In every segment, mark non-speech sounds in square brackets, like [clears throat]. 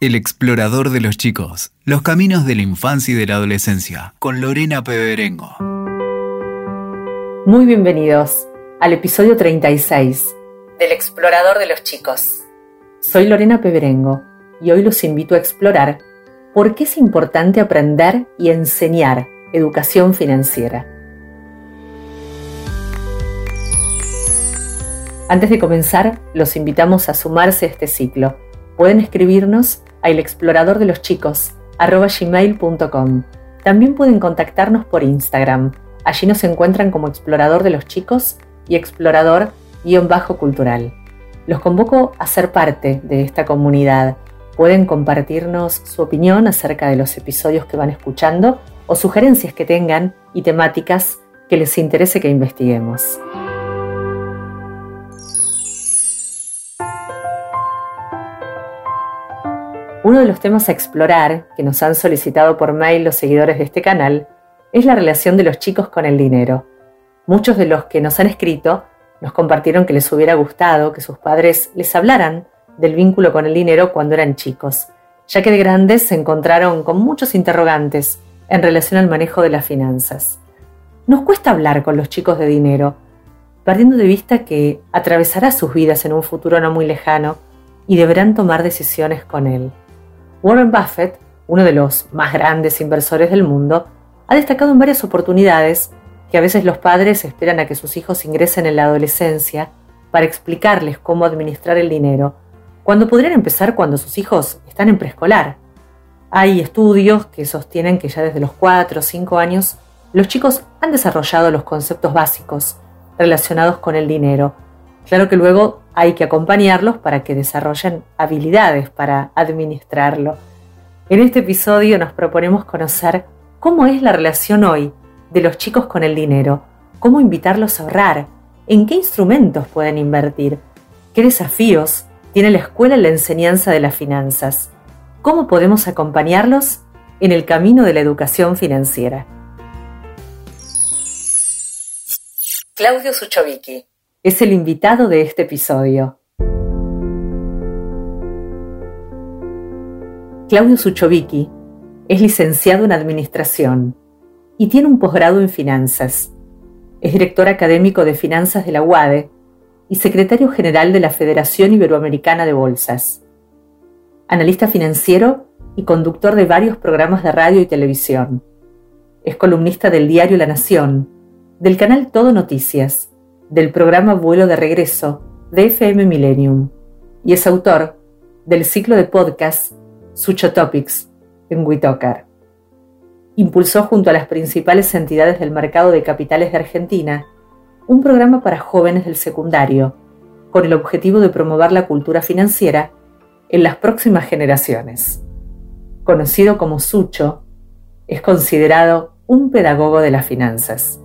El explorador de los chicos, los caminos de la infancia y de la adolescencia, con Lorena Peberengo. Muy bienvenidos al episodio 36 del explorador de los chicos. Soy Lorena Peberengo y hoy los invito a explorar por qué es importante aprender y enseñar educación financiera. Antes de comenzar, los invitamos a sumarse a este ciclo. Pueden escribirnos a elexploradordeloschicos.com. También pueden contactarnos por Instagram. Allí nos encuentran como Explorador de los Chicos y Explorador-Cultural. Los convoco a ser parte de esta comunidad. Pueden compartirnos su opinión acerca de los episodios que van escuchando o sugerencias que tengan y temáticas que les interese que investiguemos. Uno de los temas a explorar que nos han solicitado por mail los seguidores de este canal es la relación de los chicos con el dinero. Muchos de los que nos han escrito nos compartieron que les hubiera gustado que sus padres les hablaran del vínculo con el dinero cuando eran chicos, ya que de grandes se encontraron con muchos interrogantes en relación al manejo de las finanzas. Nos cuesta hablar con los chicos de dinero, perdiendo de vista que atravesará sus vidas en un futuro no muy lejano y deberán tomar decisiones con él. Warren Buffett, uno de los más grandes inversores del mundo, ha destacado en varias oportunidades que a veces los padres esperan a que sus hijos ingresen en la adolescencia para explicarles cómo administrar el dinero, cuando podrían empezar cuando sus hijos están en preescolar. Hay estudios que sostienen que ya desde los 4 o 5 años los chicos han desarrollado los conceptos básicos relacionados con el dinero. Claro que luego hay que acompañarlos para que desarrollen habilidades para administrarlo. En este episodio nos proponemos conocer cómo es la relación hoy de los chicos con el dinero, cómo invitarlos a ahorrar, en qué instrumentos pueden invertir, qué desafíos tiene la escuela en la enseñanza de las finanzas, cómo podemos acompañarlos en el camino de la educación financiera. Claudio Suchovicki es el invitado de este episodio. Claudio Suchovicki es licenciado en Administración y tiene un posgrado en Finanzas. Es director académico de Finanzas de la UADE y secretario general de la Federación Iberoamericana de Bolsas. Analista financiero y conductor de varios programas de radio y televisión. Es columnista del diario La Nación, del canal Todo Noticias del programa Vuelo de Regreso de FM Millennium y es autor del ciclo de podcast Sucho Topics en Witocar. Impulsó junto a las principales entidades del mercado de capitales de Argentina un programa para jóvenes del secundario con el objetivo de promover la cultura financiera en las próximas generaciones. Conocido como Sucho, es considerado un pedagogo de las finanzas.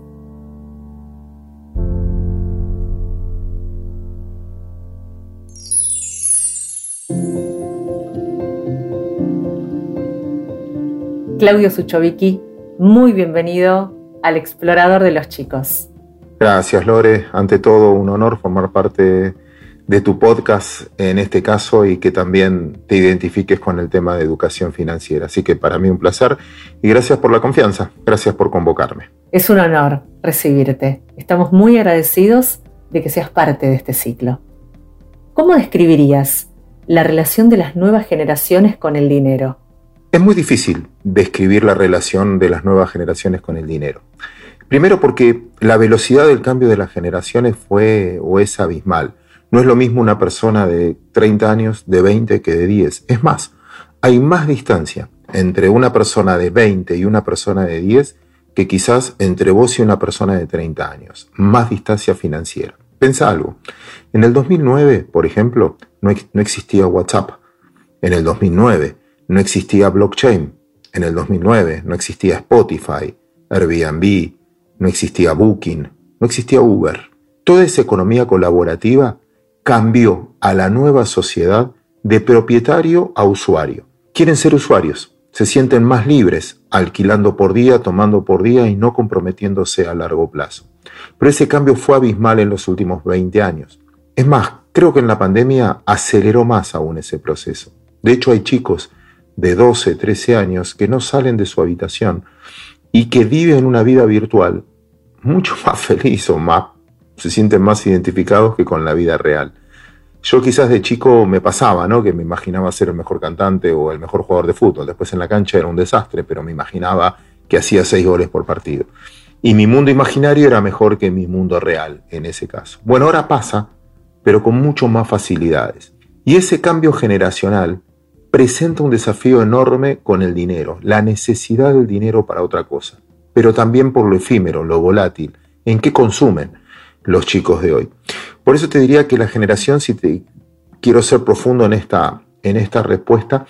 Claudio Suchovicki, muy bienvenido al Explorador de los Chicos. Gracias, Lore. Ante todo, un honor formar parte de tu podcast en este caso y que también te identifiques con el tema de educación financiera. Así que para mí un placer y gracias por la confianza. Gracias por convocarme. Es un honor recibirte. Estamos muy agradecidos de que seas parte de este ciclo. ¿Cómo describirías la relación de las nuevas generaciones con el dinero? Es muy difícil describir la relación de las nuevas generaciones con el dinero. Primero porque la velocidad del cambio de las generaciones fue o es abismal. No es lo mismo una persona de 30 años, de 20 que de 10. Es más, hay más distancia entre una persona de 20 y una persona de 10 que quizás entre vos y una persona de 30 años. Más distancia financiera. Pensa algo. En el 2009, por ejemplo, no, no existía WhatsApp. En el 2009 no existía blockchain. En el 2009 no existía Spotify, Airbnb, no existía Booking, no existía Uber. Toda esa economía colaborativa cambió a la nueva sociedad de propietario a usuario. Quieren ser usuarios, se sienten más libres, alquilando por día, tomando por día y no comprometiéndose a largo plazo. Pero ese cambio fue abismal en los últimos 20 años. Es más, creo que en la pandemia aceleró más aún ese proceso. De hecho, hay chicos de 12, 13 años que no salen de su habitación y que viven una vida virtual mucho más [laughs] feliz o más, se sienten más identificados que con la vida real. Yo quizás de chico me pasaba, ¿no? Que me imaginaba ser el mejor cantante o el mejor jugador de fútbol. Después en la cancha era un desastre, pero me imaginaba que hacía seis goles por partido. Y mi mundo imaginario era mejor que mi mundo real en ese caso. Bueno, ahora pasa, pero con mucho más facilidades. Y ese cambio generacional presenta un desafío enorme con el dinero, la necesidad del dinero para otra cosa, pero también por lo efímero, lo volátil, en qué consumen los chicos de hoy. Por eso te diría que la generación, si te quiero ser profundo en esta, en esta respuesta,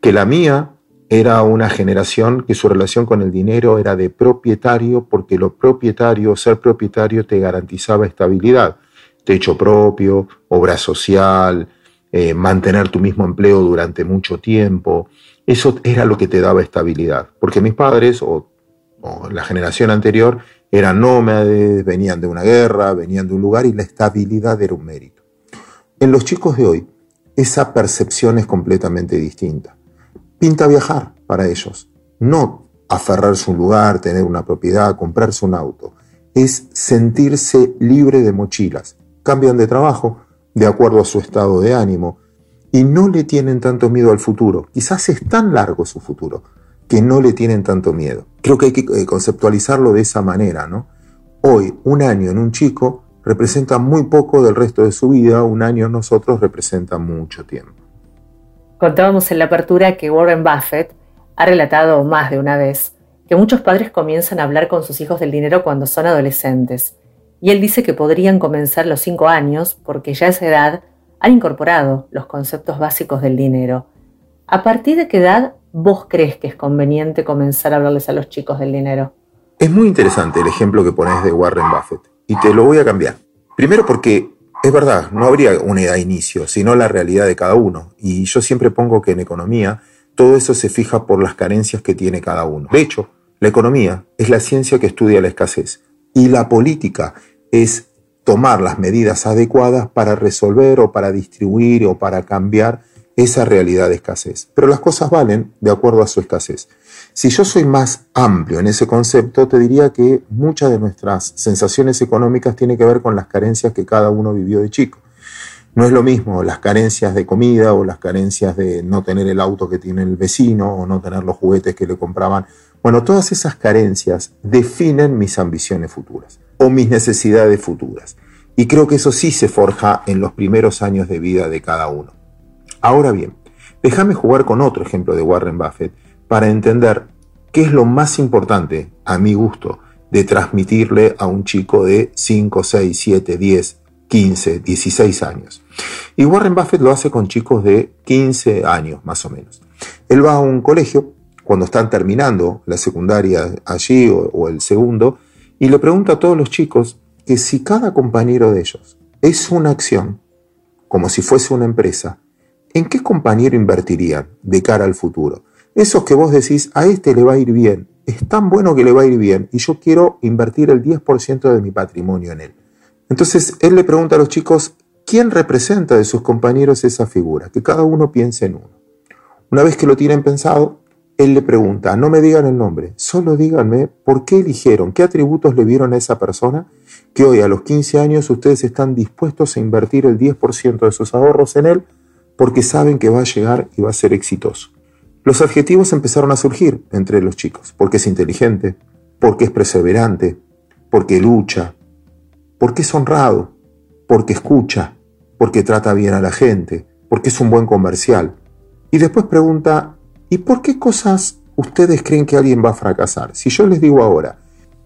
que la mía era una generación que su relación con el dinero era de propietario, porque lo propietario, ser propietario te garantizaba estabilidad, techo propio, obra social, eh, mantener tu mismo empleo durante mucho tiempo. Eso era lo que te daba estabilidad, porque mis padres o, o la generación anterior eran nómades, venían de una guerra, venían de un lugar y la estabilidad era un mérito. En los chicos de hoy, esa percepción es completamente distinta. Pinta viajar para ellos, no aferrarse a un lugar, tener una propiedad, comprarse un auto. Es sentirse libre de mochilas. Cambian de trabajo de acuerdo a su estado de ánimo y no le tienen tanto miedo al futuro. Quizás es tan largo su futuro que no le tienen tanto miedo. Creo que hay que eh, conceptualizarlo de esa manera, ¿no? Hoy, un año en un chico representa muy poco del resto de su vida, un año en nosotros representa mucho tiempo. Contábamos en la apertura que Warren Buffett ha relatado más de una vez que muchos padres comienzan a hablar con sus hijos del dinero cuando son adolescentes. Y él dice que podrían comenzar los cinco años porque ya a esa edad han incorporado los conceptos básicos del dinero. ¿A partir de qué edad vos crees que es conveniente comenzar a hablarles a los chicos del dinero? Es muy interesante el ejemplo que pones de Warren Buffett y te lo voy a cambiar. Primero porque es verdad, no habría una edad inicio, sino la realidad de cada uno. Y yo siempre pongo que en economía todo eso se fija por las carencias que tiene cada uno. De hecho, la economía es la ciencia que estudia la escasez y la política es tomar las medidas adecuadas para resolver o para distribuir o para cambiar esa realidad de escasez. Pero las cosas valen de acuerdo a su escasez. Si yo soy más amplio en ese concepto, te diría que muchas de nuestras sensaciones económicas tienen que ver con las carencias que cada uno vivió de chico. No es lo mismo las carencias de comida o las carencias de no tener el auto que tiene el vecino o no tener los juguetes que le compraban. Bueno, todas esas carencias definen mis ambiciones futuras o mis necesidades futuras. Y creo que eso sí se forja en los primeros años de vida de cada uno. Ahora bien, déjame jugar con otro ejemplo de Warren Buffett para entender qué es lo más importante, a mi gusto, de transmitirle a un chico de 5, 6, 7, 10, 15, 16 años. Y Warren Buffett lo hace con chicos de 15 años más o menos. Él va a un colegio cuando están terminando la secundaria allí o, el segundo y le pregunta a todos los chicos que si cada compañero de ellos es una acción, como si fuese una empresa, ¿en qué compañero invertirían de cara al futuro? Esos que vos decís, a este le va a ir bien, es tan bueno que le va a ir bien y yo quiero invertir el 10% de mi patrimonio en él. Entonces él le pregunta a los chicos, ¿quién representa de sus compañeros esa figura? Que cada uno piense en uno. Una vez que lo tienen pensado, él le pregunta, no me digan el nombre, solo díganme por qué eligieron, qué atributos le vieron a esa persona que hoy a los 15 años ustedes están dispuestos a invertir el 10% de sus ahorros en él porque saben que va a llegar y va a ser exitoso. Los adjetivos empezaron a surgir entre los chicos, porque es inteligente, porque es perseverante, porque lucha, porque es honrado, porque escucha, porque trata bien a la gente, porque es un buen comercial. Y después pregunta, ¿y por qué cosas ustedes creen que alguien va a fracasar? Si yo les digo ahora,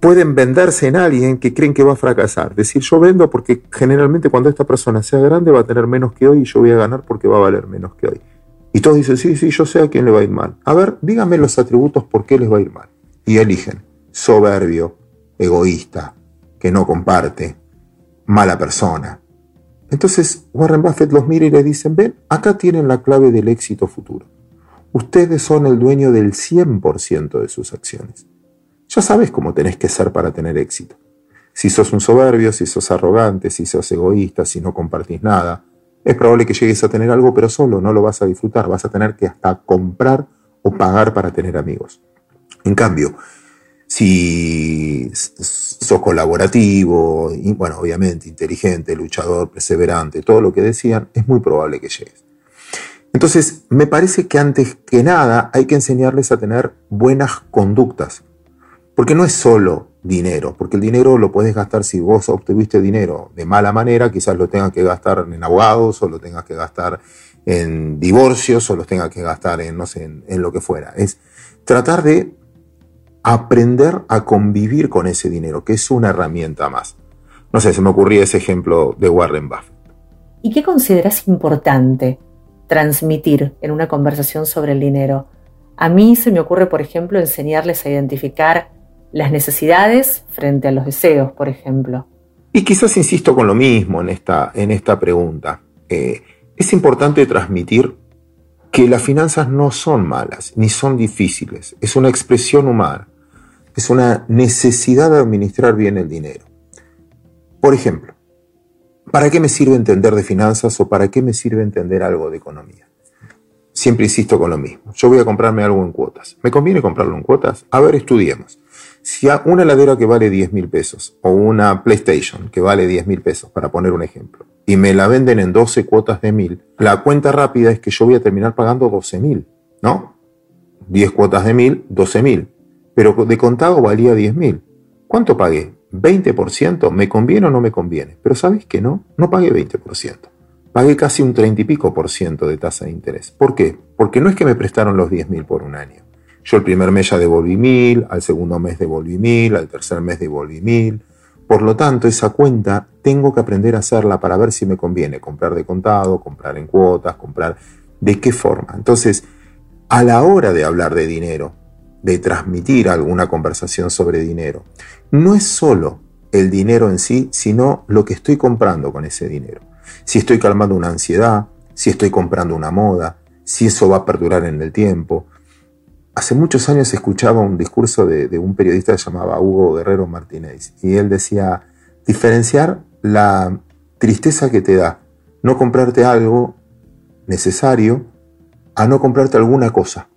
pueden venderse en alguien que creen que va a fracasar. Decir, yo vendo porque generalmente cuando esta persona sea grande va a tener menos que hoy y yo voy a ganar porque va a valer menos que hoy. Y todos dicen, sí, sí, yo sé a quién le va a ir mal. A ver, díganme los atributos por qué les va a ir mal. Y eligen, soberbio, egoísta, que no comparte, mala persona. Entonces Warren Buffett los mira y le dicen, ven, acá tienen la clave del éxito futuro. Ustedes son el dueño del 100% de sus acciones. Ya sabes cómo tenés que ser para tener éxito. Si sos un soberbio, si sos arrogante, si sos egoísta, si no compartís nada, es probable que llegues a tener algo, pero solo no lo vas a disfrutar, vas a tener que hasta comprar o pagar para tener amigos. En cambio, si sos colaborativo, bueno, obviamente inteligente, luchador, perseverante, todo lo que decían, es muy probable que llegues. Entonces, me parece que antes que nada hay que enseñarles a tener buenas conductas, porque no es solo dinero, porque el dinero lo puedes gastar si vos obtuviste dinero de mala manera, quizás lo tengas que gastar en abogados o lo tengas que gastar en divorcios o lo tengas que gastar en, no sé, en lo que fuera. Es tratar de aprender a convivir con ese dinero, que es una herramienta más. No sé, se me ocurría ese ejemplo de Warren Buffett. ¿Y qué consideras importante transmitir en una conversación sobre el dinero? A mí se me ocurre, por ejemplo, enseñarles a identificar las necesidades frente a los deseos, por ejemplo. Y quizás insisto con lo mismo en esta, en esta pregunta. Eh, es importante transmitir que las finanzas no son malas ni son difíciles. Es una expresión humana. Es una necesidad de administrar bien el dinero. Por ejemplo, ¿para qué me sirve entender de finanzas o para qué me sirve entender algo de economía? Siempre insisto con lo mismo. Yo voy a comprarme algo en cuotas. ¿Me conviene comprarlo en cuotas? A ver, estudiemos. Si una heladera que vale 10 mil pesos o una PlayStation que vale 10 mil pesos, para poner un ejemplo, y me la venden en 12 cuotas de mil, la cuenta rápida es que yo voy a terminar pagando 12 mil, ¿no? 10 cuotas de mil, 12 mil. Pero de contado valía 10 mil. ¿Cuánto pagué? 20%. ¿Me conviene o no me conviene? Pero ¿sabes que no? No pagué 20%. Pagué casi un 30 y pico por ciento de tasa de interés. ¿Por qué? Porque no es que me prestaron los 10 mil por un año yo el primer mes ya devolví mil, al segundo mes devolví mil, al tercer mes devolví mil. Por lo tanto, esa cuenta tengo que aprender a hacerla para ver si me conviene comprar de contado, comprar en cuotas, comprar de qué forma. Entonces, a la hora de hablar de dinero, de transmitir alguna conversación sobre dinero, no es solo el dinero en sí, sino lo que estoy comprando con ese dinero. Si estoy calmando una ansiedad, si estoy comprando una moda, si eso va a perdurar en el tiempo, Hace muchos años escuchaba un discurso de, un periodista que se llamaba Hugo Guerrero Martínez y él decía, diferenciar la tristeza que te da no comprarte algo necesario a no comprarte alguna cosa,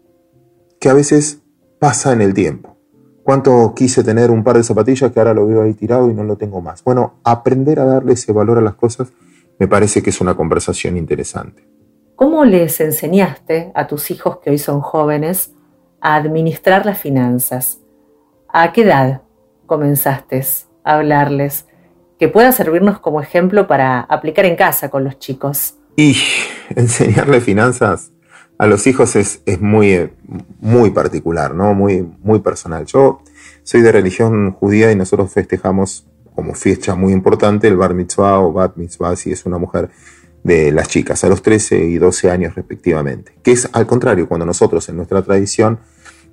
que a veces pasa en el tiempo. ¿Cuánto quise tener un par de zapatillas que ahora lo veo ahí tirado y no lo tengo más? Bueno, aprender a darle ese valor a las cosas me parece que es una conversación interesante. ¿Cómo les enseñaste a tus hijos que hoy son jóvenes a administrar las finanzas. ¿A qué edad comenzaste a hablarles? Que pueda servirnos como ejemplo para aplicar en casa con los chicos. Y enseñarle finanzas a los hijos es, muy, muy particular, ¿no? Muy, muy personal. Yo soy de religión judía y nosotros festejamos como fecha muy importante el bar mitzvah o bat mitzvah si es una mujer de las chicas, a los 13 y 12 años respectivamente. Que es al contrario, cuando nosotros en nuestra tradición,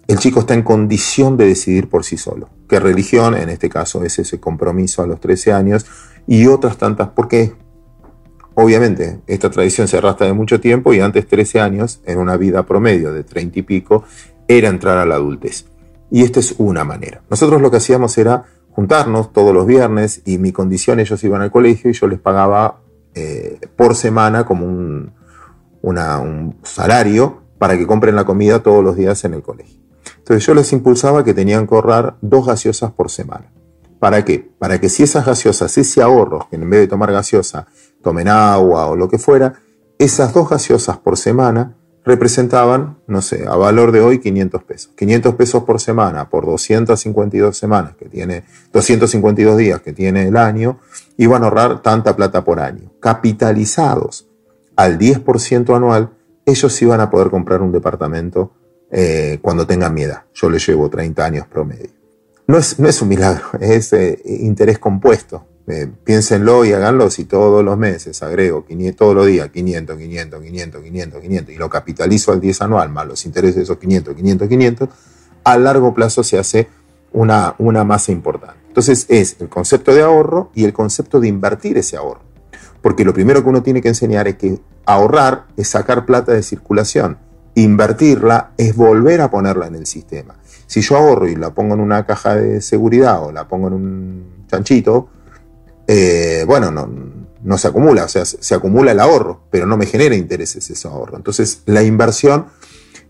el chico está en condición de decidir por sí solo. ¿Qué religión? En este caso es ese compromiso a los 13 años y otras tantas, porque obviamente esta tradición se arrastra de mucho tiempo y antes 13 años, en una vida promedio de 30 y pico, era entrar a la adultez. Y esta es una manera. Nosotros lo que hacíamos era juntarnos todos los viernes y mi condición ellos iban al colegio y yo les pagaba eh, por semana como un, un salario para que compren la comida todos los días en el colegio. Entonces yo les impulsaba que tenían que ahorrar dos gaseosas por semana. ¿Para qué? Para que si esas gaseosas, ese ahorro, que en vez de tomar gaseosa tomen agua o lo que fuera, esas dos gaseosas por semana representaban, no sé, a valor de hoy 500 pesos. 500 pesos por semana por 252 semanas que tiene, 252 días que tiene el año, iban a ahorrar tanta plata por año. Capitalizados al 10% anual, ellos iban a poder comprar un departamento eh, cuando tengan mi edad. Yo les llevo 30 años promedio. No es, no es un milagro, [laughs] es eh, interés compuesto. Eh, piénsenlo y háganlo si todos los meses agrego 500, todos los días 500, 500, 500, 500, 500 y lo capitalizo al 10 anual más los intereses de esos 500, 500, 500, a largo plazo se hace una, una masa importante. Entonces es el concepto de ahorro y el concepto de invertir ese ahorro. Porque lo primero que uno tiene que enseñar es que ahorrar es sacar plata de circulación. Invertirla es volver a ponerla en el sistema. Si yo ahorro y la pongo en una caja de seguridad o la pongo en un chanchito, eh, bueno, no, no se acumula, o sea, se acumula el ahorro, pero no me genera intereses ese ahorro. Entonces, la inversión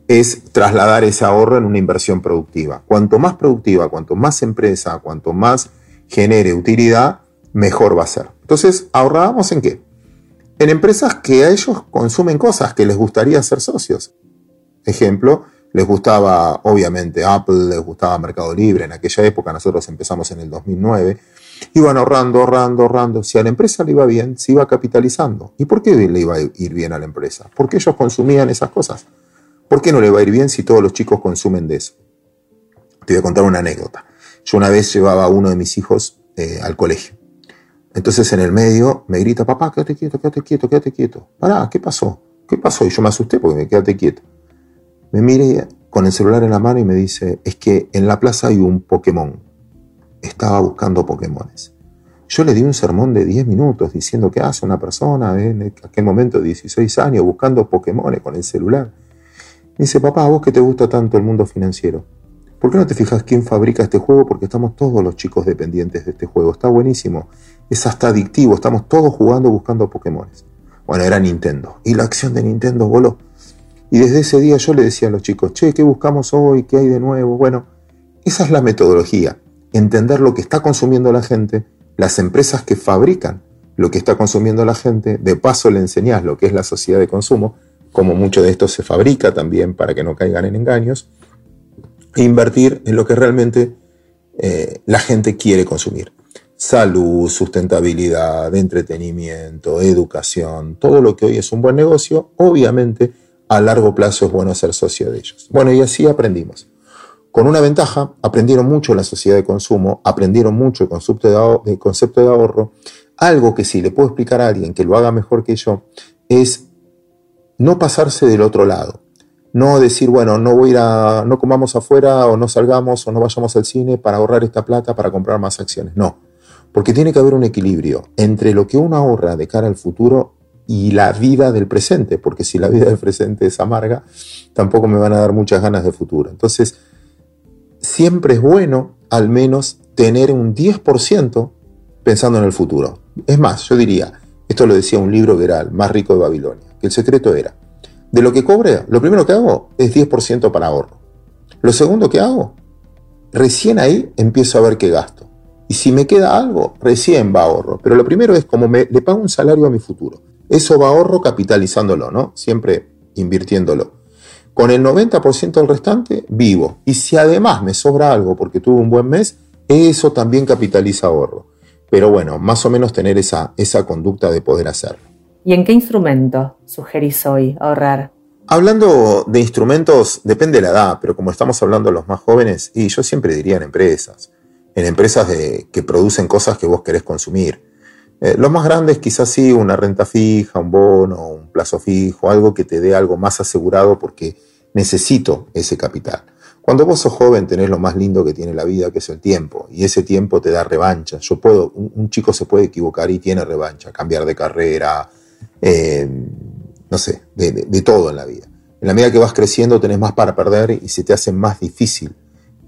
es trasladar ese ahorro en una inversión productiva. Cuanto más productiva, cuanto más empresa, cuanto más genere utilidad, mejor va a ser. Entonces, ahorrábamos en qué? En empresas que a ellos consumen cosas que les gustaría ser socios. Ejemplo, les gustaba obviamente Apple, les gustaba Mercado Libre. En aquella época nosotros empezamos en el 2009. Iban ahorrando, ahorrando, ahorrando. Si a la empresa le iba bien, se iba capitalizando. ¿Y por qué le iba a ir bien a la empresa? Porque ellos consumían esas cosas. ¿Por qué no le va a ir bien si todos los chicos consumen de eso? Te voy a contar una anécdota. Yo una vez llevaba a uno de mis hijos eh, al colegio. Entonces en el medio me grita, papá, quédate quieto, quédate quieto, quédate quieto. Pará, ¿qué pasó? ¿Qué pasó? Y yo me asusté porque me quédate quieto. Me mire con el celular en la mano y me dice, es que en la plaza hay un Pokémon. Estaba buscando Pokémones. Yo le di un sermón de 10 minutos diciendo qué hace una persona en aquel momento de 16 años buscando Pokémones con el celular. Me dice, papá, ¿a vos que te gusta tanto el mundo financiero? ¿Por qué no te fijas quién fabrica este juego? Porque estamos todos los chicos dependientes de este juego. Está buenísimo. Es hasta adictivo. Estamos todos jugando buscando Pokémones. Bueno, era Nintendo. Y la acción de Nintendo voló. Y desde ese día yo le decía a los chicos, che, ¿qué buscamos hoy? ¿Qué hay de nuevo? Bueno, esa es la metodología. Entender lo que está consumiendo la gente, las empresas que fabrican lo que está consumiendo la gente, de paso le enseñás lo que es la sociedad de consumo, como mucho de esto se fabrica también para que no caigan en engaños, e invertir en lo que realmente eh, la gente quiere consumir. Salud, sustentabilidad, entretenimiento, educación, todo lo que hoy es un buen negocio, obviamente a largo plazo es bueno ser socio de ellos. Bueno, y así aprendimos. Con una ventaja, aprendieron mucho la sociedad de consumo, aprendieron mucho el concepto de, ahorro. Algo que si le puedo explicar a alguien que lo haga mejor que yo, es no pasarse del otro lado. No decir, bueno, no voy a ir a, no comamos afuera o no salgamos o no vayamos al cine para ahorrar esta plata para comprar más acciones. No, porque tiene que haber un equilibrio entre lo que uno ahorra de cara al futuro y la vida del presente, porque si la vida del presente es amarga, tampoco me van a dar muchas ganas de futuro. Entonces, siempre es bueno al menos tener un 10% pensando en el futuro. Es más, yo diría, esto lo decía un libro que era el más rico de Babilonia, que el secreto era, de lo que cobre, lo primero que hago es 10% para ahorro. Lo segundo que hago, recién ahí empiezo a ver qué gasto. Y si me queda algo, recién va ahorro. Pero lo primero es como me, le pago un salario a mi futuro. Eso va ahorro capitalizándolo, ¿no? Siempre invirtiéndolo. Con el 90% del restante, vivo. Y si además me sobra algo porque tuve un buen mes, eso también capitaliza ahorro. Pero bueno, más o menos tener esa, esa conducta de poder hacerlo. ¿Y en qué instrumento sugerís hoy ahorrar? Hablando de instrumentos, depende de la edad, pero como estamos hablando de los más jóvenes, y yo siempre diría en empresas, en empresas de, que producen cosas que vos querés consumir. Eh, los más grandes quizás sí, una renta fija, un bono, un plazo fijo, algo que te dé algo más asegurado porque necesito ese capital. Cuando vos sos joven tenés lo más lindo que tiene la vida, que es el tiempo, y ese tiempo te da revancha. Yo puedo, un, chico se puede equivocar y tiene revancha, cambiar de carrera, eh, no sé, de, todo en la vida. En la medida que vas creciendo tenés más para perder y se te hace más difícil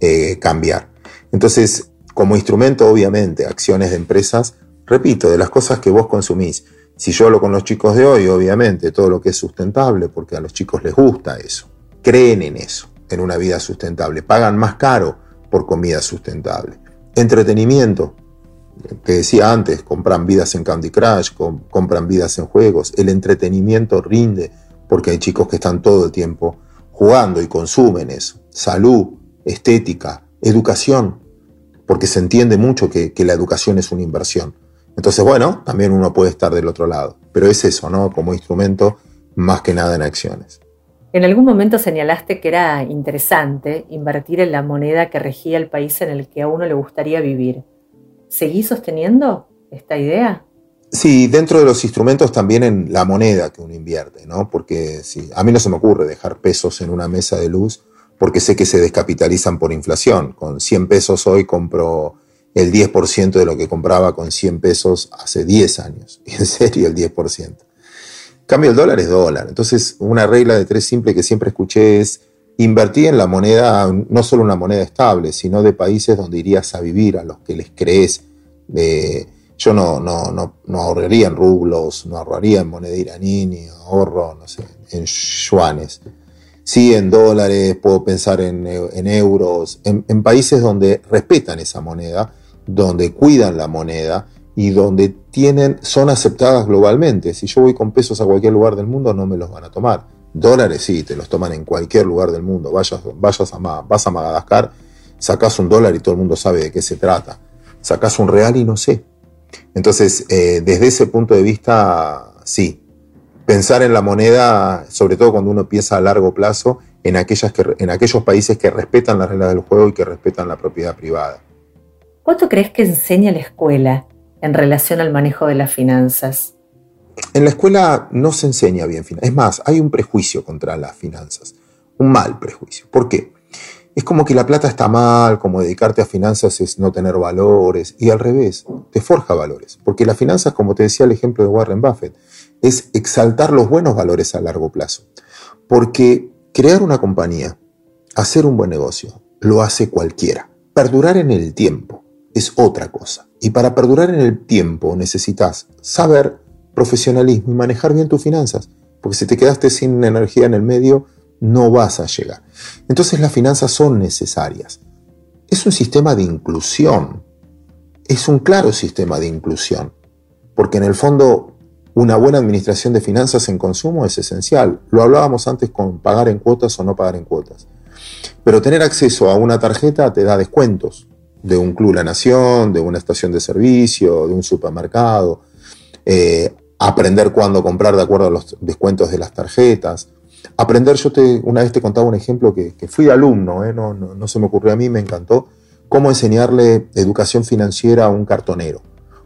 eh, cambiar. Entonces, como instrumento, obviamente, acciones de empresas repito, de las cosas que vos consumís. Si yo hablo con los chicos de hoy, obviamente, todo lo que es sustentable, porque a los chicos les gusta eso, creen en eso, en una vida sustentable, pagan más caro por comida sustentable. Entretenimiento, que decía antes, compran vidas en Candy Crush, compran vidas en juegos, el entretenimiento rinde, porque hay chicos que están todo el tiempo jugando y consumen eso. Salud, estética, educación, porque se entiende mucho que la educación es una inversión. Entonces, bueno, también uno puede estar del otro lado, pero es eso, ¿no? Como instrumento más que nada en acciones. En algún momento señalaste que era interesante invertir en la moneda que regía el país en el que a uno le gustaría vivir. ¿Seguís sosteniendo esta idea? Sí, dentro de los instrumentos también en la moneda que uno invierte, ¿no? Porque sí, a mí no se me ocurre dejar pesos en una mesa de luz porque sé que se descapitalizan por inflación. Con 100 pesos hoy compro el 10% de lo que compraba con 100 pesos hace 10 años. [laughs] En serio, el 10%. Cambio el dólar es dólar. Entonces, una regla de tres simple que siempre escuché es invertir en la moneda, no solo una moneda estable, sino de países donde irías a vivir, a los que les crees, de Yo no, no, no, no ahorraría en rublos, no ahorraría en moneda iraní, ni ahorro, no sé, en yuanes. Sí, en dólares, puedo pensar en, euros, en, en países donde respetan esa moneda, donde cuidan la moneda y donde tienen, son aceptadas globalmente. Si yo voy con pesos a cualquier lugar del mundo, no me los van a tomar. Dólares sí, te los toman en cualquier lugar del mundo. Vayas, vayas a, vas a Madagascar, sacas un dólar y todo el mundo sabe de qué se trata. Sacas un real y no sé. Entonces, eh, desde ese punto de vista, sí. Pensar en la moneda, sobre todo cuando uno piensa a largo plazo, en, aquellas que, en aquellos países que respetan las reglas del juego y que respetan la propiedad privada. ¿Cuánto crees que enseña la escuela en relación al manejo de las finanzas? En la escuela no se enseña bien finanzas. Es más, hay un prejuicio contra las finanzas. Un mal prejuicio. ¿Por qué? Es como que la plata está mal, como dedicarte a finanzas es no tener valores, y al revés, te forja valores. Porque las finanzas, como te decía el ejemplo de Warren Buffett, es exaltar los buenos valores a largo plazo. Porque crear una compañía, hacer un buen negocio, lo hace cualquiera. Perdurar en el tiempo, es otra cosa. Y para perdurar en el tiempo necesitas saber profesionalismo y manejar bien tus finanzas, porque si te quedaste sin energía en el medio, no vas a llegar. Entonces las finanzas son necesarias. Es un sistema de inclusión, es un claro sistema de inclusión, porque en el fondo una buena administración de finanzas en consumo es esencial. Lo hablábamos antes con pagar en cuotas o no pagar en cuotas. Pero tener acceso a una tarjeta te da descuentos, de un club La Nación, de una estación de servicio, de un supermercado, eh, aprender cuándo comprar de acuerdo a los descuentos de las tarjetas. Aprender, yo te, una vez te contaba un ejemplo que, fui alumno, eh, no, no, se me ocurrió a mí, me encantó, cómo enseñarle educación financiera a un cartonero.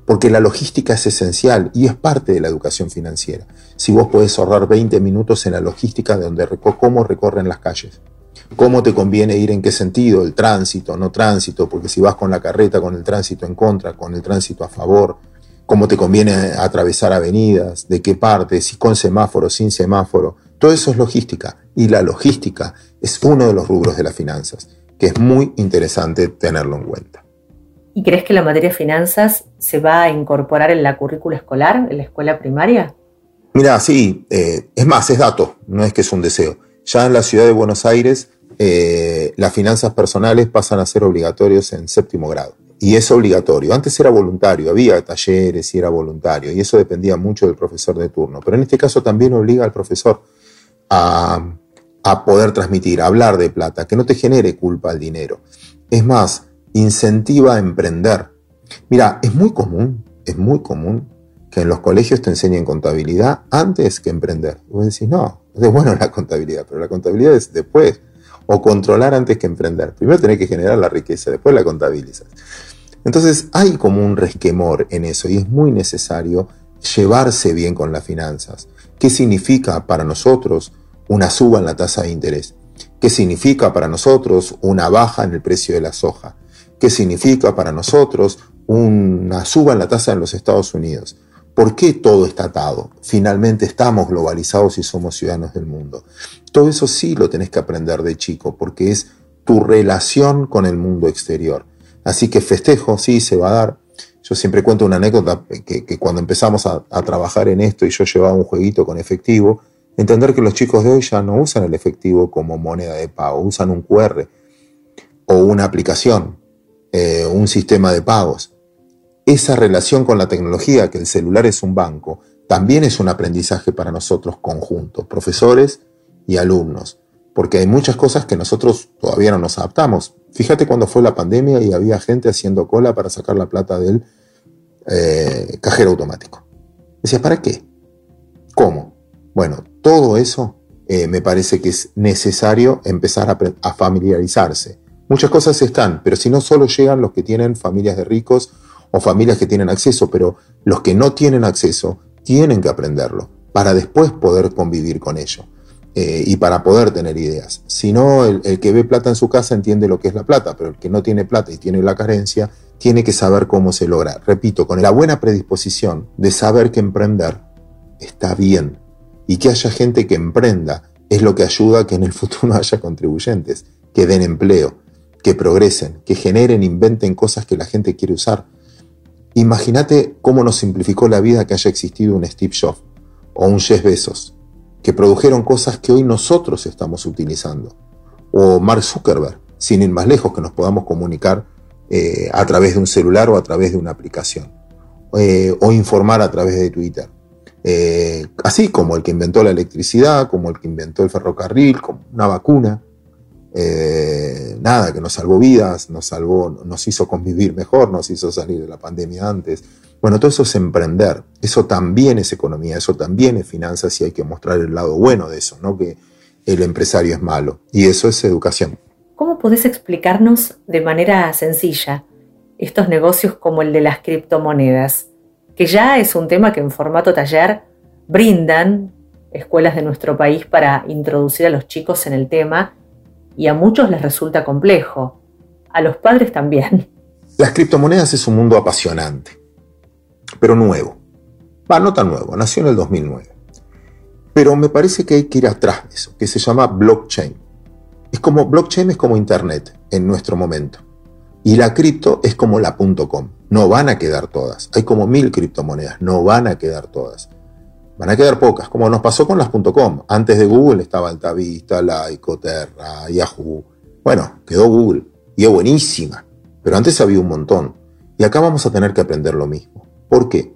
Porque la logística es esencial y es parte de la educación financiera. Si vos podés ahorrar 20 minutos en la logística de donde, cómo recorren las calles cómo te conviene ir en qué sentido, el tránsito, no tránsito, porque si vas con la carreta, con el tránsito en contra, con el tránsito a favor, cómo te conviene atravesar avenidas, de qué parte, si con semáforo, sin semáforo. Todo eso es logística y la logística es uno de los rubros de las finanzas, que es muy interesante tenerlo en cuenta. ¿Y crees que la materia de finanzas se va a incorporar en la currícula escolar, en la escuela primaria? Mira, sí, eh, es más, es dato, no es que es un deseo. Ya en la ciudad de Buenos Aires eh, las finanzas personales pasan a ser obligatorios en séptimo grado. Y es obligatorio. Antes era voluntario, había talleres y era voluntario, y eso dependía mucho del profesor de turno. Pero en este caso también obliga al profesor a, poder transmitir, a hablar de plata, que no te genere culpa al dinero. Es más, incentiva a emprender. Mira, es muy común, es muy común que en los colegios te enseñen contabilidad antes que emprender. Vos decís, no, es bueno la contabilidad, pero la contabilidad es después o controlar antes que emprender. Primero tenés que generar la riqueza, después la contabilizas. Entonces hay como un resquemor en eso y es muy necesario llevarse bien con las finanzas. ¿Qué significa para nosotros una suba en la tasa de interés? ¿Qué significa para nosotros una baja en el precio de la soja? ¿Qué significa para nosotros una suba en la tasa en los Estados Unidos? ¿Por qué todo está atado? Finalmente estamos globalizados y somos ciudadanos del mundo. Todo eso sí lo tenés que aprender de chico, porque es tu relación con el mundo exterior. Así que festejo, sí, se va a dar. Yo siempre cuento una anécdota que, cuando empezamos a, trabajar en esto y yo llevaba un jueguito con efectivo, entender que los chicos de hoy ya no usan el efectivo como moneda de pago, usan un QR o una aplicación, eh, un sistema de pagos esa relación con la tecnología, que el celular es un banco, también es un aprendizaje para nosotros conjuntos, profesores y alumnos, porque hay muchas cosas que nosotros todavía no nos adaptamos. Fíjate cuando fue la pandemia y había gente haciendo cola para sacar la plata del eh, cajero automático. Decía, ¿para qué? ¿Cómo? Bueno, todo eso eh, me parece que es necesario empezar a familiarizarse. Muchas cosas están, pero si no solo llegan los que tienen familias de ricos o familias que tienen acceso, pero los que no tienen acceso tienen que aprenderlo para después poder convivir con ello eh, y para poder tener ideas. Si no, el, el, que ve plata en su casa entiende lo que es la plata, pero el que no tiene plata y tiene la carencia tiene que saber cómo se logra. Repito, con la buena predisposición de saber que emprender está bien y que haya gente que emprenda es lo que ayuda a que en el futuro [laughs] haya contribuyentes, que den empleo, que progresen, que generen, inventen cosas que la gente quiere usar Imagínate cómo nos simplificó la vida que haya existido un Steve Jobs o un Jeff Bezos, que produjeron cosas que hoy nosotros estamos utilizando. O Mark Zuckerberg, sin ir más lejos, que nos podamos comunicar eh, a través de un celular o a través de una aplicación. Eh, o informar a través de Twitter. Eh, así como el que inventó la electricidad, como el que inventó el ferrocarril, como una vacuna. Nada, que nos salvó vidas, nos salvó, nos hizo convivir mejor, nos hizo salir de la pandemia antes. Bueno, todo eso es emprender, eso también es economía, eso también es finanzas y hay que mostrar el lado bueno de eso, no que el empresario es malo. Y eso es educación. ¿Cómo podés explicarnos de manera sencilla estos negocios como el de las criptomonedas, que ya es un tema que en formato taller brindan escuelas de nuestro país para introducir a los chicos en el tema y a muchos les resulta complejo, a los padres también? [laughs] Las criptomonedas es un mundo apasionante, pero nuevo. Va, no tan nuevo, nació en el 2009. Pero me parece que hay que ir atrás de eso, que se llama blockchain. Es como blockchain es como internet en nuestro momento. Y la cripto es como la .com. No van a quedar todas. Hay como mil criptomonedas. No van a quedar todas. Van a quedar pocas, como nos pasó con las .com. Antes de Google estaba Altavista, Laico, Terra, Yahoo. Bueno, quedó Google. Y es buenísima. Pero antes había un montón. Y acá vamos a tener que aprender lo mismo. ¿Por qué?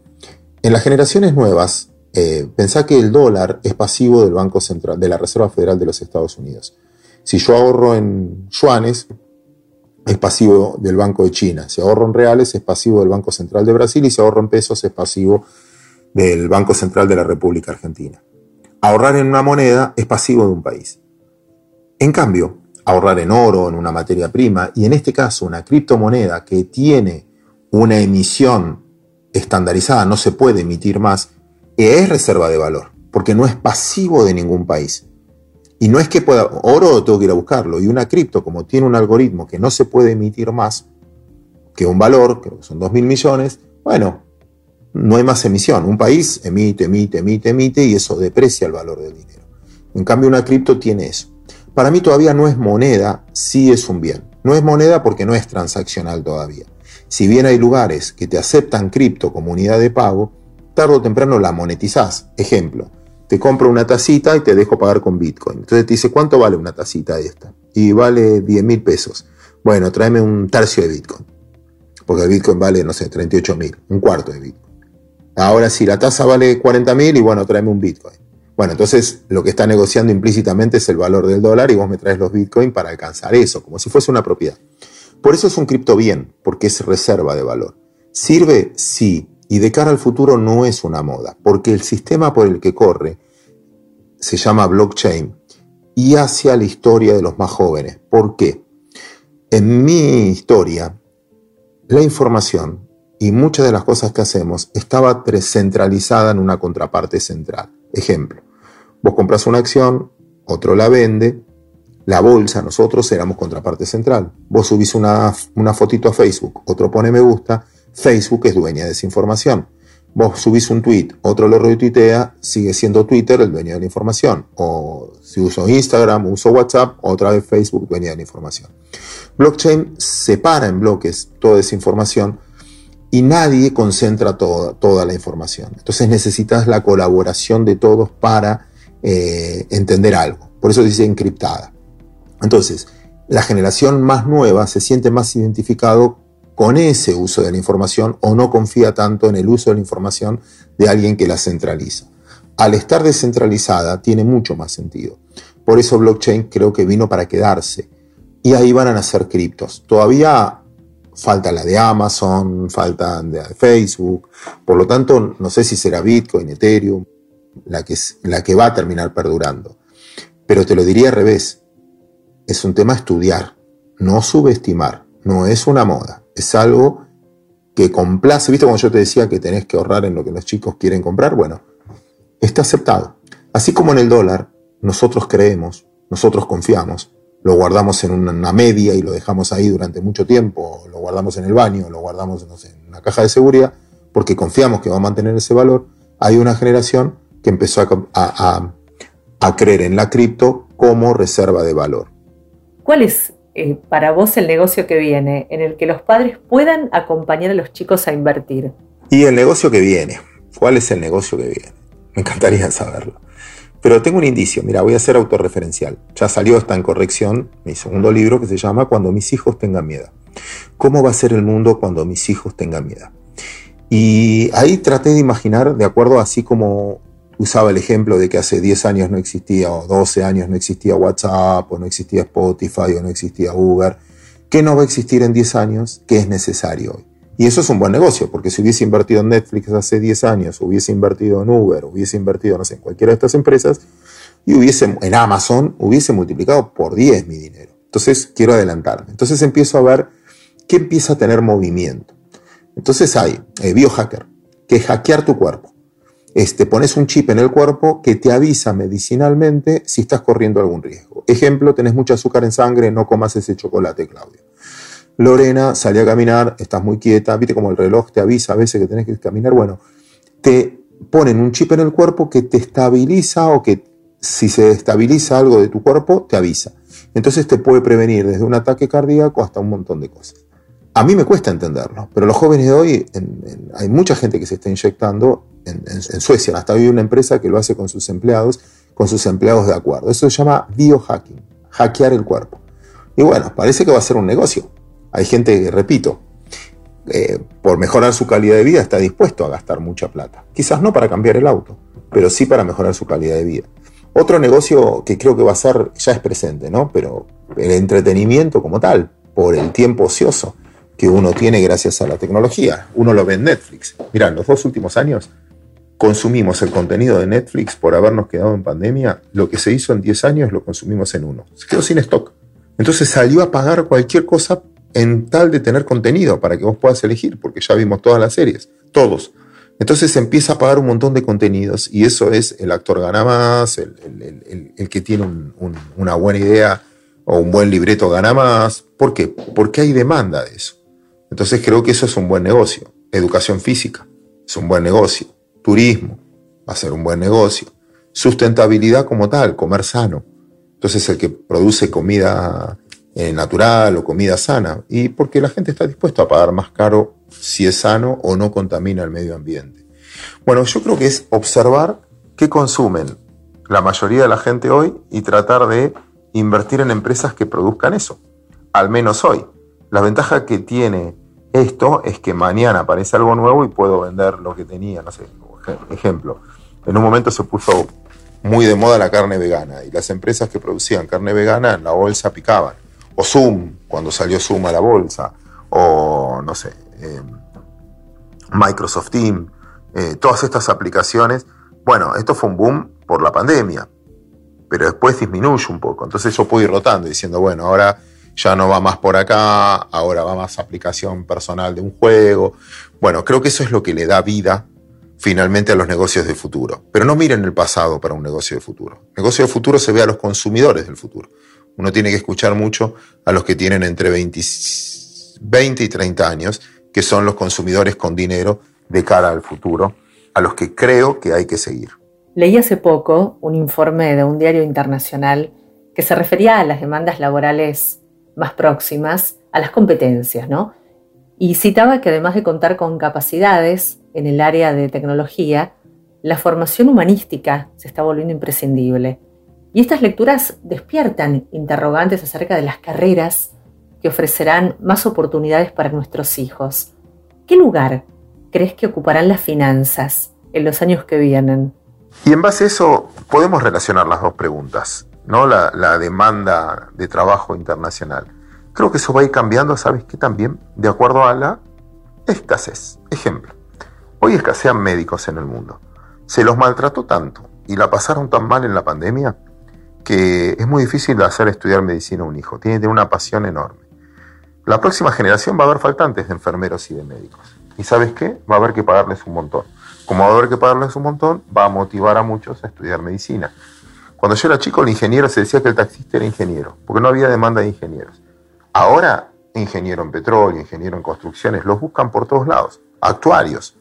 En las generaciones nuevas, eh, pensá que el dólar es pasivo del Banco Central, de la Reserva Federal de los Estados Unidos. Si yo ahorro en yuanes, es pasivo del Banco de China. Si ahorro en reales, es pasivo del Banco Central de Brasil. Y si ahorro en pesos, es pasivo del Banco Central de la República Argentina. Ahorrar en una moneda es pasivo de un país. En cambio, ahorrar en oro, en una materia prima, y en este caso una criptomoneda que tiene una emisión estandarizada, no se puede emitir más, es reserva de valor, porque no es pasivo de ningún país. Y no es que pueda, oro tengo que ir a buscarlo, y una cripto, como tiene un algoritmo que no se puede emitir más que un valor, creo que son 2 mil millones, bueno, no hay más emisión. Un país emite, emite, emite, emite, y eso deprecia el valor del dinero. En cambio, una cripto tiene eso. Para mí todavía no es moneda, sí es un bien. No es moneda porque no es transaccional todavía. Si bien hay lugares que te aceptan cripto como unidad de pago, tarde o temprano la monetizás. Ejemplo, te compro una tacita y te dejo pagar con Bitcoin. Entonces te dice, ¿cuánto vale una tacita esta? Y vale 10 mil pesos. Bueno, tráeme un tercio de Bitcoin. Porque el Bitcoin vale, no sé, 38 mil, un cuarto de Bitcoin. Ahora sí, la tasa vale 40 mil y bueno, tráeme un Bitcoin. Bueno, entonces lo que está negociando implícitamente es el valor del dólar y vos me traes los Bitcoin para alcanzar eso, como si fuese una propiedad. Por eso es un cripto bien, porque es reserva de valor. ¿Sirve? Sí, y de cara al futuro no es una moda, porque el sistema por el que corre se llama blockchain y hacia la historia de los más jóvenes. ¿Por qué? En mi historia, la información y muchas de las cosas que hacemos estaba centralizada en una contraparte central. Ejemplo, vos compras una acción, otro la vende, la bolsa, nosotros éramos contraparte central. Vos subís una, una fotito a Facebook, otro pone me gusta, Facebook es dueña de esa información. Vos subís un tweet, otro lo retuitea, sigue siendo Twitter el dueño de la información. O si uso Instagram, uso WhatsApp, otra vez Facebook dueña de la información. Blockchain separa en bloques toda esa información y nadie concentra toda, la información. Entonces necesitas la colaboración de todos para eh, entender algo. Por eso dice encriptada. Entonces, la generación más nueva se siente más identificado con ese uso de la información o no confía tanto en el uso de la información de alguien que la centraliza. Al estar descentralizada tiene mucho más sentido. Por eso blockchain creo que vino para quedarse. Y ahí van a nacer criptos. Todavía falta la de Amazon, falta la de Facebook. Por lo tanto, no sé si será Bitcoin, Ethereum, la que, la que va a terminar perdurando. Pero te lo diría al revés. Es un tema a estudiar, no subestimar. No es una moda es algo que complace. ¿Viste cuando yo te decía que tenés que ahorrar en lo que los chicos quieren comprar? Bueno, está aceptado. Así como en el dólar, nosotros creemos, nosotros confiamos, lo guardamos en una media y lo dejamos ahí durante mucho tiempo, lo guardamos en el baño, lo guardamos en una caja de seguridad, porque confiamos que va a mantener ese valor, hay una generación que empezó a, a creer en la cripto como reserva de valor. ¿Cuál es eh, para vos el negocio que viene, en el que los padres puedan acompañar a los chicos a invertir? Y el negocio que viene. ¿Cuál es el negocio que viene? Me encantaría saberlo. Pero tengo un indicio, mira, voy a ser autorreferencial. Ya salió, está en corrección, mi segundo libro que se llama Cuando mis hijos tengan miedo. ¿Cómo va a ser el mundo cuando mis hijos tengan miedo? Y ahí traté de imaginar, de acuerdo así como usaba el ejemplo de que hace 10 años no existía, o 12 años no existía WhatsApp, o no existía Spotify, o no existía Uber, ¿qué no va a existir en 10 años? ¿Qué es necesario hoy? Y eso es un buen negocio, porque si hubiese invertido en Netflix hace 10 años, hubiese invertido en Uber, hubiese invertido, no sé, en cualquiera de estas empresas, y hubiese, en Amazon, hubiese multiplicado por 10 mi dinero. Entonces, quiero adelantarme. Entonces empiezo a ver qué empieza a tener movimiento. Entonces hay eh, biohacker, que es hackear tu cuerpo. Este, pones un chip en el cuerpo que te avisa medicinalmente si estás corriendo algún riesgo. Ejemplo, tenés mucho azúcar en sangre, no comas ese chocolate, Claudio. Lorena, salí a caminar, estás muy quieta, viste como el reloj te avisa a veces que tenés que caminar. Bueno, te ponen un chip en el cuerpo que te estabiliza o que si se estabiliza algo de tu cuerpo, te avisa. Entonces te puede prevenir desde un ataque cardíaco hasta un montón de cosas. A mí me cuesta entenderlo, pero los jóvenes de hoy, hay mucha gente que se está inyectando en, en, Suecia, hasta hoy hay una empresa que lo hace con sus empleados, con sus empleados de acuerdo. Eso se llama biohacking, hackear el cuerpo. Y bueno, parece que va a ser un negocio. Hay gente repito, eh, por mejorar su calidad de vida está dispuesto a gastar mucha plata. Quizás no para cambiar el auto, pero sí para mejorar su calidad de vida. Otro negocio que creo que va a ser, ya es presente, ¿no? Pero el entretenimiento como tal, por el tiempo ocioso que uno tiene gracias a la tecnología. Uno lo ve en Netflix. Mira, en los dos últimos años consumimos el contenido de Netflix por habernos quedado en pandemia. Lo que se hizo en 10 años lo consumimos en uno. Se quedó sin stock. Entonces salió a pagar cualquier cosa en tal de tener contenido para que vos puedas elegir, porque ya vimos todas las series, todos. Entonces empieza a pagar un montón de contenidos y eso es el actor gana más, el, que tiene una buena idea o un buen libreto gana más. ¿Por qué? Porque hay demanda de eso. Entonces creo que eso es un buen negocio. Educación física es un buen negocio. Turismo va a ser un buen negocio. Sustentabilidad como tal, comer sano. Entonces el que produce comida eh, natural o comida sana, y porque la gente está dispuesta a pagar más caro si es sano o no contamina el medio ambiente. Bueno, yo creo que es observar qué consumen la mayoría de la gente hoy y tratar de invertir en empresas que produzcan eso, al menos hoy. La ventaja que tiene esto es que mañana aparece algo nuevo y puedo vender lo que tenía, no sé, ejemplo. En un momento se puso muy de moda la carne vegana y las empresas que producían carne vegana en la bolsa picaban o Zoom, cuando salió Zoom a la bolsa, o no sé, em, Microsoft Team, eh, todas estas aplicaciones. Bueno, esto fue un boom por la pandemia, pero después disminuye un poco. Entonces yo puedo ir rotando diciendo, bueno, ahora ya no va más por acá, ahora va más aplicación personal de un juego. Bueno, creo que eso es lo que le da vida finalmente a los negocios de futuro. Pero no miren el pasado para un negocio de futuro. Negocio de futuro se ve a los consumidores del futuro. Uno tiene que escuchar mucho a los que tienen entre 20, y 30 años, que son los consumidores con dinero de cara al futuro, a los que creo que hay que seguir. Leí hace poco un informe de un diario internacional que se refería a las demandas laborales más próximas a las competencias, ¿no? Y citaba que además de contar con capacidades en el área de tecnología, la formación humanística se está volviendo imprescindible. Y estas lecturas despiertan interrogantes acerca de las carreras que ofrecerán más oportunidades para nuestros hijos. ¿Qué lugar crees que ocuparán las finanzas en los años que vienen? Y en base a eso podemos relacionar las dos preguntas, ¿no? La, demanda de trabajo internacional. Creo que eso va a ir cambiando, ¿sabes qué? También de acuerdo a la escasez. Ejemplo, hoy escasean médicos en el mundo. Se los maltrató tanto y la pasaron tan mal en la pandemia que es muy difícil hacer estudiar medicina a un hijo, tiene que tener una pasión enorme. La próxima generación va a haber faltantes de enfermeros y de médicos. ¿Y sabes qué? Va a haber que pagarles un montón. Como va a haber que pagarles un montón, va a motivar a muchos a estudiar medicina. Cuando yo era chico, el ingeniero se decía que el taxista era ingeniero, porque no había demanda de ingenieros. Ahora, ingeniero en petróleo, ingeniero en construcciones, los buscan por todos lados. Actuarios,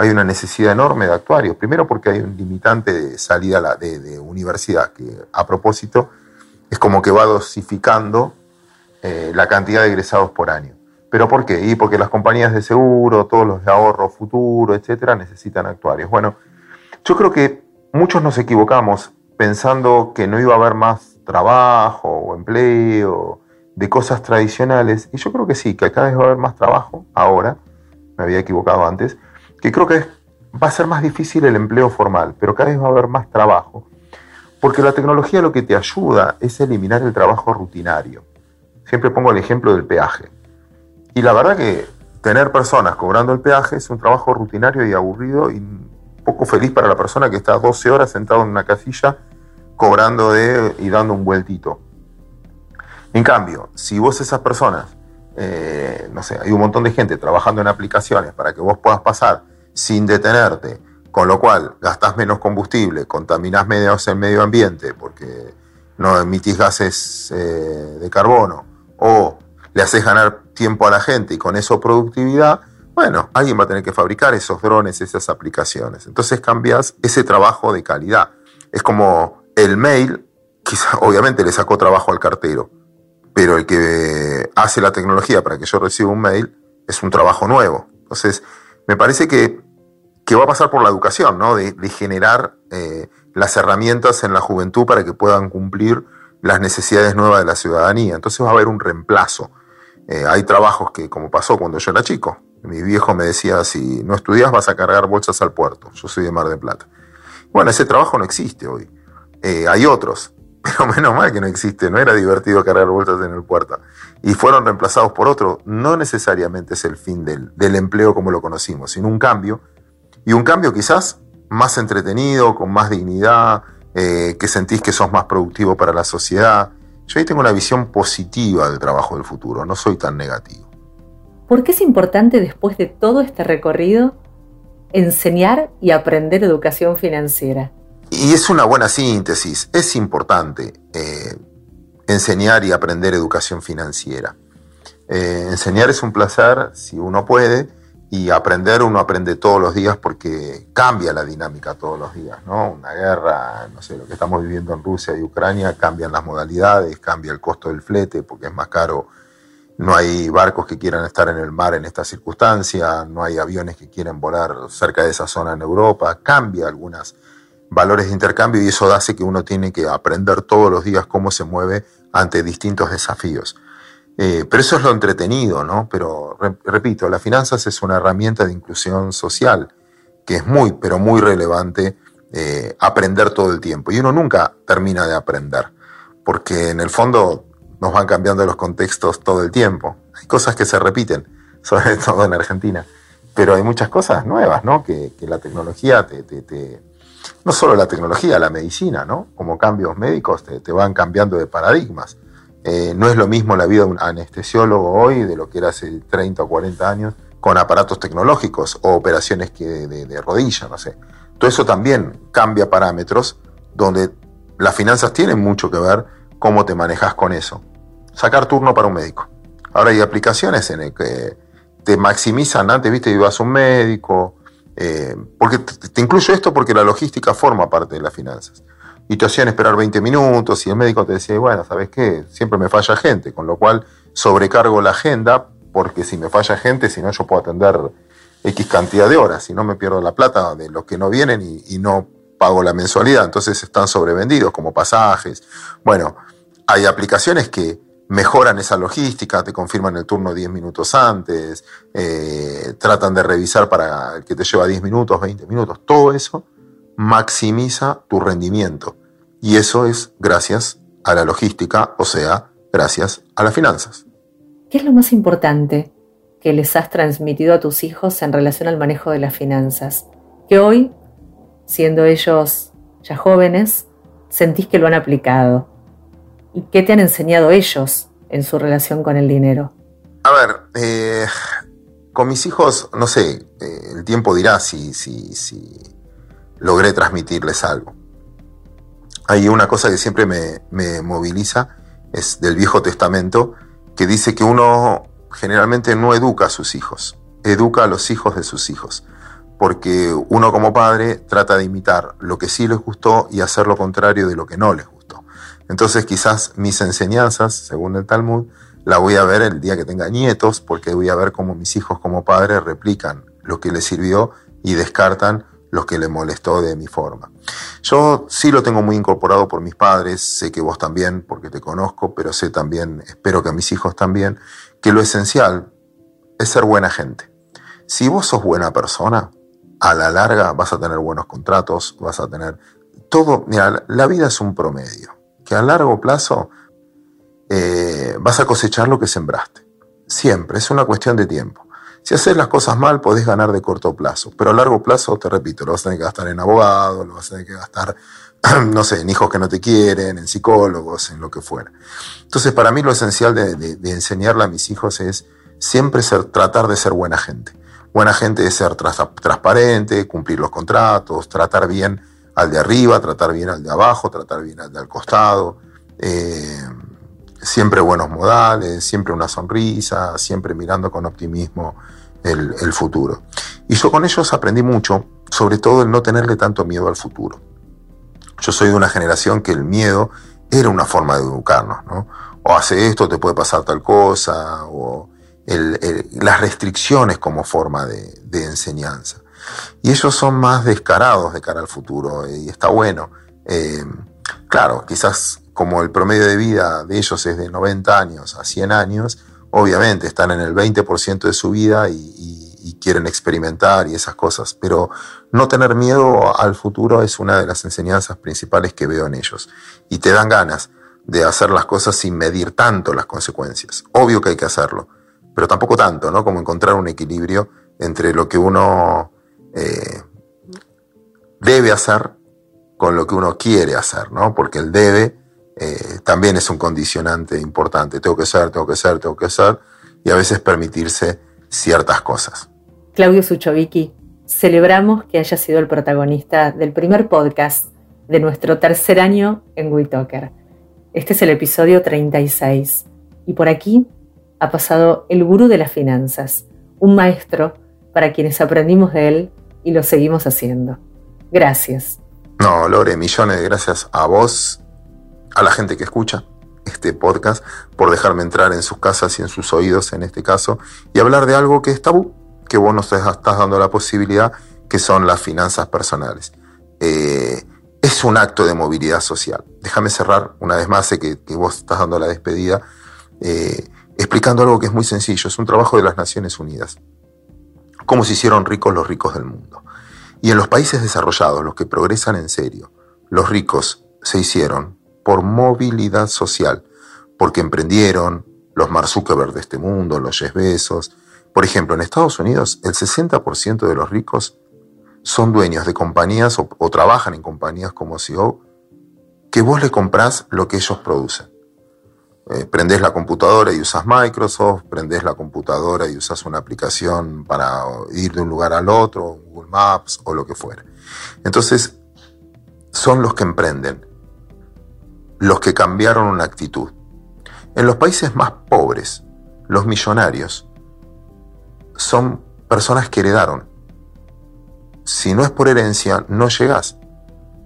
hay una necesidad enorme de actuarios. Primero porque hay un limitante de salida de, universidad, que a propósito es como que va dosificando eh, la cantidad de egresados por año. ¿Pero por qué? Y porque las compañías de seguro, todos los de ahorro futuro, etcétera, necesitan actuarios. Bueno, yo creo que muchos nos equivocamos pensando que no iba a haber más trabajo o empleo de cosas tradicionales. Y yo creo que sí, que cada vez va a haber más trabajo ahora, me había equivocado antes, que creo que va a ser más difícil el empleo formal, pero cada vez va a haber más trabajo. Porque la tecnología lo que te ayuda es eliminar el trabajo rutinario. Siempre pongo el ejemplo del peaje. Y la verdad que tener personas cobrando el peaje es un trabajo rutinario y aburrido y poco feliz para la persona que está 12 horas sentado en una casilla cobrando y dando un vueltito. En cambio, si vos esas personas, eh, no sé, hay un montón de gente trabajando en aplicaciones para que vos puedas pasar sin detenerte, con lo cual gastás menos combustible, contaminás menos el medio ambiente porque no emitís gases eh, de carbono, o le haces ganar tiempo a la gente y con eso productividad, bueno, alguien va a tener que fabricar esos drones, esas aplicaciones. Entonces cambias ese trabajo de calidad. Es como el mail, quizá, [laughs] obviamente le sacó trabajo al cartero, pero el que hace la tecnología para que yo reciba un mail es un trabajo nuevo. Entonces, me parece que, que va a pasar por la educación, ¿no? De, generar eh, las herramientas en la juventud para que puedan cumplir las necesidades nuevas de la ciudadanía. Entonces va a haber un reemplazo. Eh, hay trabajos que, como pasó cuando yo era chico, mi viejo me decía, si no estudias vas a cargar bolsas al puerto. Yo soy de Mar del Plata. Bueno, ese trabajo no existe hoy. Eh, hay otros, [laughs] pero menos mal que no existe. No era divertido cargar bolsas en el puerto. Y fueron reemplazados por otros. No necesariamente es el fin del, del empleo como lo conocimos, sino un cambio. Y un cambio quizás más entretenido, con más dignidad, eh, que sentís que sos más productivo para la sociedad. Yo ahí tengo una visión positiva del trabajo del futuro, no soy tan negativo. ¿Por qué es importante después de todo este recorrido enseñar y aprender educación financiera? Y es una buena síntesis, es importante eh, enseñar y aprender educación financiera. Eh, enseñar es un placer si uno puede, y aprender uno aprende todos los días porque cambia la dinámica todos los días, ¿no? Una guerra, no sé, lo que estamos viviendo en Rusia y Ucrania, cambian las modalidades, cambia el costo del flete porque es más caro, no hay barcos que quieran estar en el mar en esta circunstancia, no hay aviones que quieran volar cerca de esa zona en Europa, cambia algunos valores de intercambio y eso hace que uno tiene que aprender todos los días cómo se mueve ante distintos desafíos. Eh, pero eso es lo entretenido, ¿no? Pero repito, las finanzas es una herramienta de inclusión social que es muy, pero muy relevante eh, aprender todo el tiempo. Y uno nunca termina de aprender, porque en el fondo nos van cambiando los contextos todo el tiempo. Hay cosas que se repiten, [laughs] sobre todo en Argentina, pero hay muchas cosas nuevas, ¿no? Que, la tecnología te, No solo la tecnología, la medicina, ¿no? Como cambios médicos te van cambiando de paradigmas. Eh, no es lo mismo la vida de un anestesiólogo hoy de lo que era hace 30 o 40 años con aparatos tecnológicos o operaciones que de, rodilla, no sé. Todo eso también cambia parámetros donde las finanzas tienen mucho que ver cómo te manejas con eso. Sacar turno para un médico. Ahora hay aplicaciones en el que te maximizan, antes viste, ibas a un médico, eh, porque te incluyo esto porque la logística forma parte de las finanzas y te hacían esperar 20 minutos y el médico te decía, bueno, ¿sabes qué? Siempre me falla gente, con lo cual sobrecargo la agenda porque si me falla gente, si no yo puedo atender X cantidad de horas, si no me pierdo la plata de los que no vienen y, no pago la mensualidad, entonces están sobrevendidos como pasajes. Bueno, hay aplicaciones que mejoran esa logística, te confirman el turno 10 minutos antes, eh, tratan de revisar para el que te lleva 10 minutos, 20 minutos, todo eso maximiza tu rendimiento. Y eso es gracias a la logística, o sea, gracias a las finanzas. ¿Qué es lo más importante que les has transmitido a tus hijos en relación al manejo de las finanzas? Que hoy, siendo ellos ya jóvenes, sentís que lo han aplicado. ¿Y qué te han enseñado ellos en su relación con el dinero? A ver, eh, con mis hijos, no sé, eh, el tiempo dirá si, si, si logré transmitirles algo. Hay una cosa que siempre me, moviliza, es del Viejo Testamento, que dice que uno generalmente no educa a sus hijos, educa a los hijos de sus hijos, porque uno como padre trata de imitar lo que sí les gustó y hacer lo contrario de lo que no les gustó. Entonces quizás mis enseñanzas, según el Talmud, la voy a ver el día que tenga nietos, porque voy a ver cómo mis hijos como padres replican lo que les sirvió y descartan lo que le molestó de mi forma. Yo sí lo tengo muy incorporado por mis padres, sé que vos también, porque te conozco, pero sé también, espero que a mis hijos también, que lo esencial es ser buena gente. Si vos sos buena persona, a la larga vas a tener buenos contratos, vas a tener todo, mira, la vida es un promedio, que a largo plazo eh, vas a cosechar lo que sembraste. Siempre, es una cuestión de tiempo. Si haces las cosas mal, podés ganar de corto plazo, pero a largo plazo, te repito, lo vas a tener que gastar en abogados, lo vas a tener que gastar, [clears throat] no sé, en hijos que no te quieren, en psicólogos, en lo que fuera. Entonces, para mí lo esencial de, enseñarle a mis hijos es siempre tratar de ser buena gente. Buena gente es ser transparente, cumplir los contratos, tratar bien al de arriba, tratar bien al de abajo, tratar bien al de al costado. Eh, siempre buenos modales, siempre una sonrisa, siempre mirando con optimismo el, futuro. Y yo con ellos aprendí mucho, sobre todo el no tenerle tanto miedo al futuro. Yo soy de una generación que el miedo era una forma de educarnos, ¿no? O hace esto, te puede pasar tal cosa, o las restricciones como forma de, enseñanza. Y ellos son más descarados de cara al futuro, y está bueno. Eh, claro, quizás como el promedio de vida de ellos es de 90 años a 100 años, obviamente están en el 20% de su vida y, quieren experimentar y esas cosas, pero no tener miedo al futuro es una de las enseñanzas principales que veo en ellos. Y te dan ganas de hacer las cosas sin medir tanto las consecuencias. Obvio que hay que hacerlo, pero tampoco tanto, ¿no? Como encontrar un equilibrio entre lo que uno eh, debe hacer con lo que uno quiere hacer, ¿no? Porque el debe eh, también es un condicionante importante. Tengo que ser, tengo que ser, tengo que ser, y a veces permitirse ciertas cosas. Claudio Suchovicki, celebramos que haya sido el protagonista del primer podcast de nuestro tercer año en WeTalker. Este es el episodio 36 y por aquí ha pasado el gurú de las finanzas, un maestro para quienes aprendimos de él y lo seguimos haciendo. Gracias. No, Lore, millones de gracias a vos a la gente que escucha este podcast por dejarme entrar en sus casas y en sus oídos en este caso y hablar de algo que es tabú, que vos nos estás dando la posibilidad, que son las finanzas personales. Eh, es un acto de movilidad social. Déjame cerrar una vez más, sé que, vos estás dando la despedida, eh, explicando algo que es muy sencillo, es un trabajo de las Naciones Unidas. Cómo se hicieron ricos los ricos del mundo. Y en los países desarrollados, los que progresan en serio, los ricos se hicieron por movilidad social, porque emprendieron los Mark Zuckerberg de este mundo, los Jeff. Por ejemplo, en Estados Unidos el 60% de los ricos son dueños de compañías o, trabajan en compañías como CEO que vos le comprás lo que ellos producen. Eh, prendés la computadora y usas Microsoft, prendés la computadora y usas una aplicación para ir de un lugar al otro, Google Maps o lo que fuera. Entonces, son los que emprenden los que cambiaron una actitud. En los países más pobres, los millonarios son personas que heredaron. Si no es por herencia, no llegas.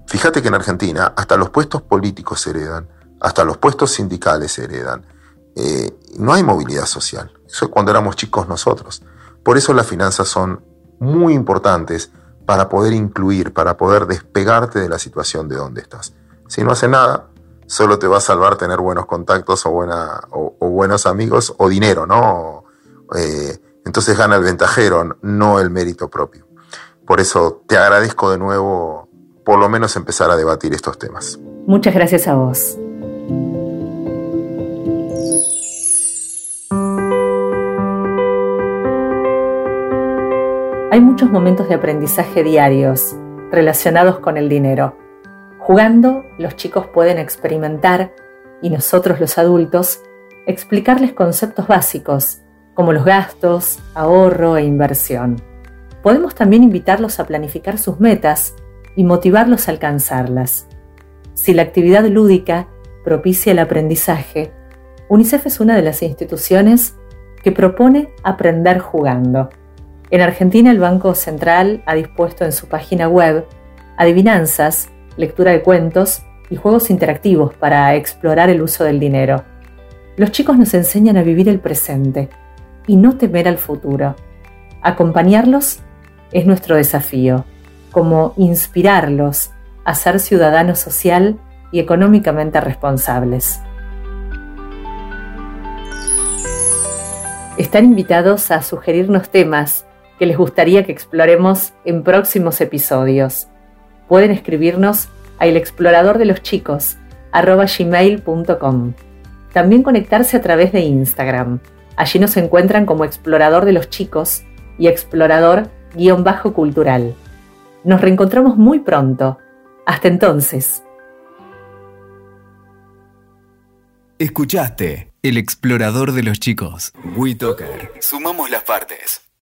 Fíjate que en Argentina hasta los puestos políticos se heredan, hasta los puestos sindicales se heredan. Eh, no hay movilidad social. Eso es cuando éramos chicos nosotros. Por eso las finanzas son muy importantes para poder incluir, para poder despegarte de la situación de donde estás. Si no hace nada, solo te va a salvar tener buenos contactos o, buenos amigos o dinero, ¿no? Eh, entonces gana el ventajero, no el mérito propio. Por eso te agradezco de nuevo por lo menos empezar a debatir estos temas. Muchas gracias a vos. Hay muchos momentos de aprendizaje diarios relacionados con el dinero Jugando, los chicos pueden experimentar, y nosotros los adultos, explicarles conceptos básicos, como los gastos, ahorro e inversión. Podemos también invitarlos a planificar sus metas y motivarlos a alcanzarlas. Si la actividad lúdica propicia el aprendizaje, UNICEF es una de las instituciones que propone aprender jugando. En Argentina el Banco Central ha dispuesto en su página web adivinanzas lectura de cuentos y juegos interactivos para explorar el uso del dinero. Los chicos nos enseñan a vivir el presente y no temer al futuro. Acompañarlos es nuestro desafío, como inspirarlos a ser ciudadanos social y económicamente responsables. Están invitados a sugerirnos temas que les gustaría que exploremos en próximos episodios. Pueden escribirnos a elexploradordeloschicos.com. También conectarse a través de Instagram. Allí nos encuentran como Explorador de los Chicos y Explorador-Cultural. Nos reencontramos muy pronto. Hasta entonces. Escuchaste El Explorador de los Chicos. WeToker. Sumamos las partes.